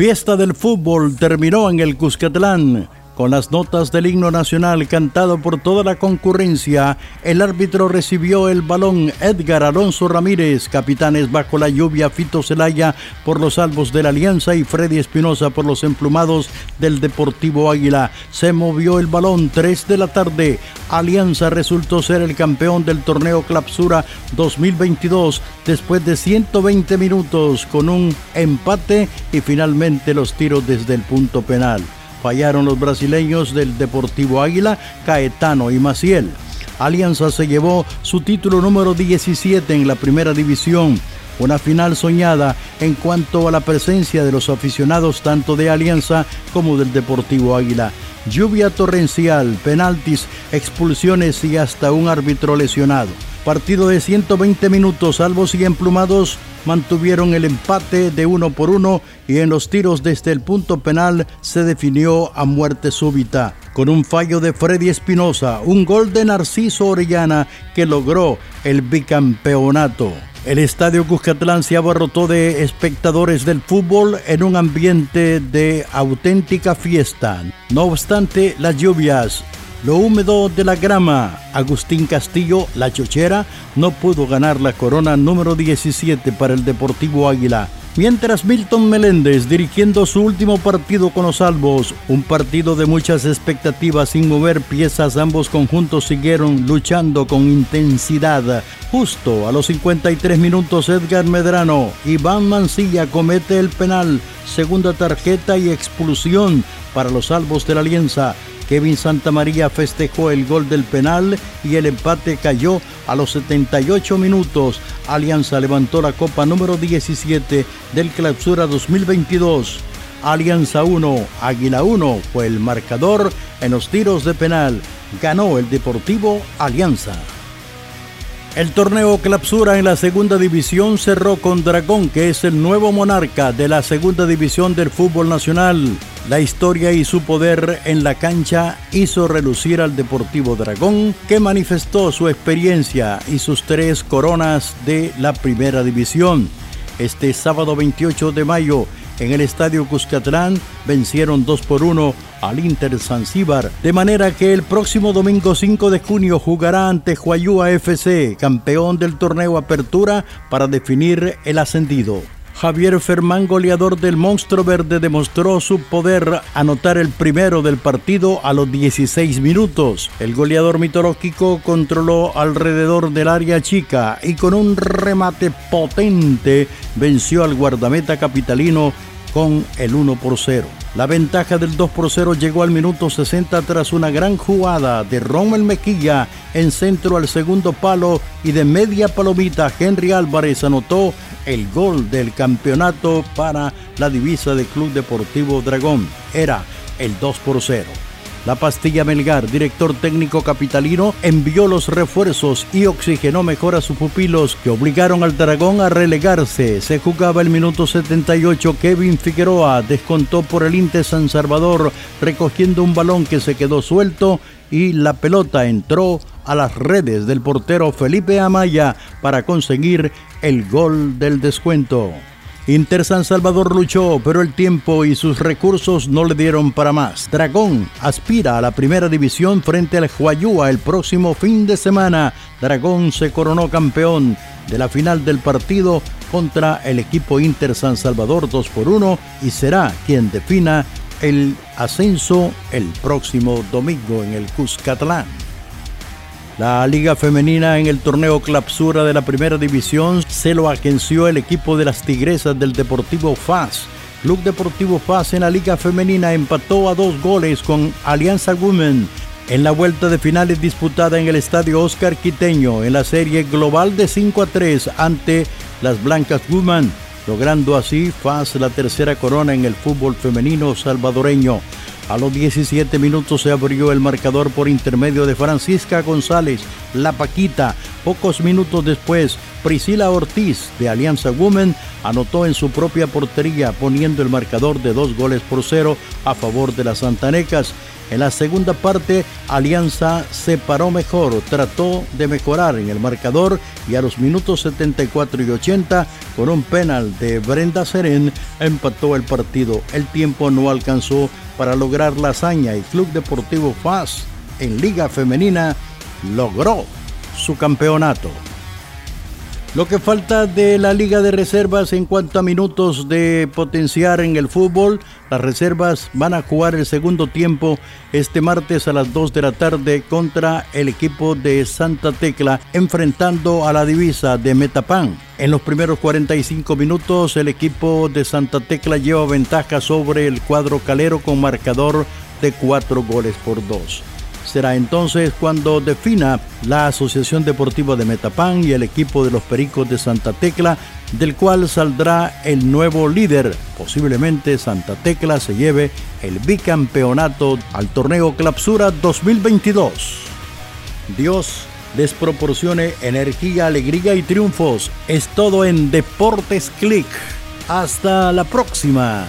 Fiesta del fútbol terminó en el Cuscatlán. Con las notas del himno nacional cantado por toda la concurrencia, el árbitro recibió el balón Edgar Alonso Ramírez, capitanes bajo la lluvia Fito Celaya por los salvos de la Alianza y Freddy Espinosa por los emplumados del Deportivo Águila. Se movió el balón 3 de la tarde. Alianza resultó ser el campeón del torneo Clapsura 2022 después de 120 minutos con un empate y finalmente los tiros desde el punto penal. Fallaron los brasileños del Deportivo Águila, Caetano y Maciel. Alianza se llevó su título número 17 en la primera división, una final soñada en cuanto a la presencia de los aficionados tanto de Alianza como del Deportivo Águila. Lluvia torrencial, penaltis, expulsiones y hasta un árbitro lesionado. Partido de 120 minutos, salvos y emplumados mantuvieron el empate de uno por uno y en los tiros desde el punto penal se definió a muerte súbita. Con un fallo de Freddy Espinosa, un gol de Narciso Orellana que logró el bicampeonato. El estadio Cuscatlán se abarrotó de espectadores del fútbol en un ambiente de auténtica fiesta. No obstante, las lluvias lo húmedo de la grama. Agustín Castillo, la chochera, no pudo ganar la corona número 17 para el Deportivo Águila. Mientras Milton Meléndez dirigiendo su último partido con los Albos, un partido de muchas expectativas sin mover piezas, ambos conjuntos siguieron luchando con intensidad. Justo a los 53 minutos Edgar Medrano, Iván Mancilla comete el penal, segunda tarjeta y expulsión para los Albos de la Alianza. Kevin Santamaría festejó el gol del penal y el empate cayó a los 78 minutos. Alianza levantó la copa número 17 del Clausura 2022. Alianza 1, Águila 1 fue el marcador en los tiros de penal. Ganó el Deportivo Alianza. El torneo Clapsura en la segunda división cerró con Dragón, que es el nuevo monarca de la segunda división del fútbol nacional. La historia y su poder en la cancha hizo relucir al Deportivo Dragón, que manifestó su experiencia y sus tres coronas de la primera división. Este sábado 28 de mayo, en el Estadio Cuscatlán vencieron 2 por 1 al Inter Zanzíbar, de manera que el próximo domingo 5 de junio jugará ante Huayúa FC, campeón del torneo Apertura, para definir el ascendido. Javier Fermán, goleador del Monstruo Verde, demostró su poder anotar el primero del partido a los 16 minutos. El goleador mitológico controló alrededor del área chica y con un remate potente venció al guardameta capitalino con el 1 por 0. La ventaja del 2 por 0 llegó al minuto 60 tras una gran jugada de Rommel Mequilla en centro al segundo palo y de media palomita Henry Álvarez anotó el gol del campeonato para la divisa del Club Deportivo Dragón. Era el 2 por 0. La Pastilla Melgar, director técnico capitalino, envió los refuerzos y oxigenó mejor a sus pupilos que obligaron al Dragón a relegarse. Se jugaba el minuto 78. Kevin Figueroa descontó por el Inte San Salvador recogiendo un balón que se quedó suelto y la pelota entró a las redes del portero Felipe Amaya para conseguir el gol del descuento. Inter San Salvador luchó, pero el tiempo y sus recursos no le dieron para más. Dragón aspira a la primera división frente al Huayúa el próximo fin de semana. Dragón se coronó campeón de la final del partido contra el equipo Inter San Salvador 2 por 1 y será quien defina el ascenso el próximo domingo en el Cuscatlán. La Liga Femenina en el torneo Clapsura de la Primera División se lo agenció el equipo de las Tigresas del Deportivo FAS. Club Deportivo FAS en la Liga Femenina empató a dos goles con Alianza Women en la vuelta de finales disputada en el Estadio Oscar Quiteño en la serie global de 5 a 3 ante las Blancas Women, logrando así FAS la tercera corona en el fútbol femenino salvadoreño. A los 17 minutos se abrió el marcador por intermedio de Francisca González, La Paquita. Pocos minutos después, Priscila Ortiz de Alianza Women anotó en su propia portería poniendo el marcador de dos goles por cero a favor de las Santanecas En la segunda parte, Alianza se paró mejor, trató de mejorar en el marcador y a los minutos 74 y 80, con un penal de Brenda Serén, empató el partido. El tiempo no alcanzó para lograr la hazaña y Club Deportivo FAS en Liga Femenina logró su campeonato. Lo que falta de la Liga de Reservas en cuanto a minutos de potenciar en el fútbol, las reservas van a jugar el segundo tiempo este martes a las 2 de la tarde contra el equipo de Santa Tecla, enfrentando a la divisa de Metapan. En los primeros 45 minutos, el equipo de Santa Tecla lleva ventaja sobre el cuadro calero con marcador de 4 goles por 2. Será entonces cuando defina la Asociación Deportiva de Metapán y el equipo de los Pericos de Santa Tecla, del cual saldrá el nuevo líder. Posiblemente Santa Tecla se lleve el bicampeonato al torneo Clapsura 2022. Dios les proporcione energía, alegría y triunfos. Es todo en Deportes Click. Hasta la próxima.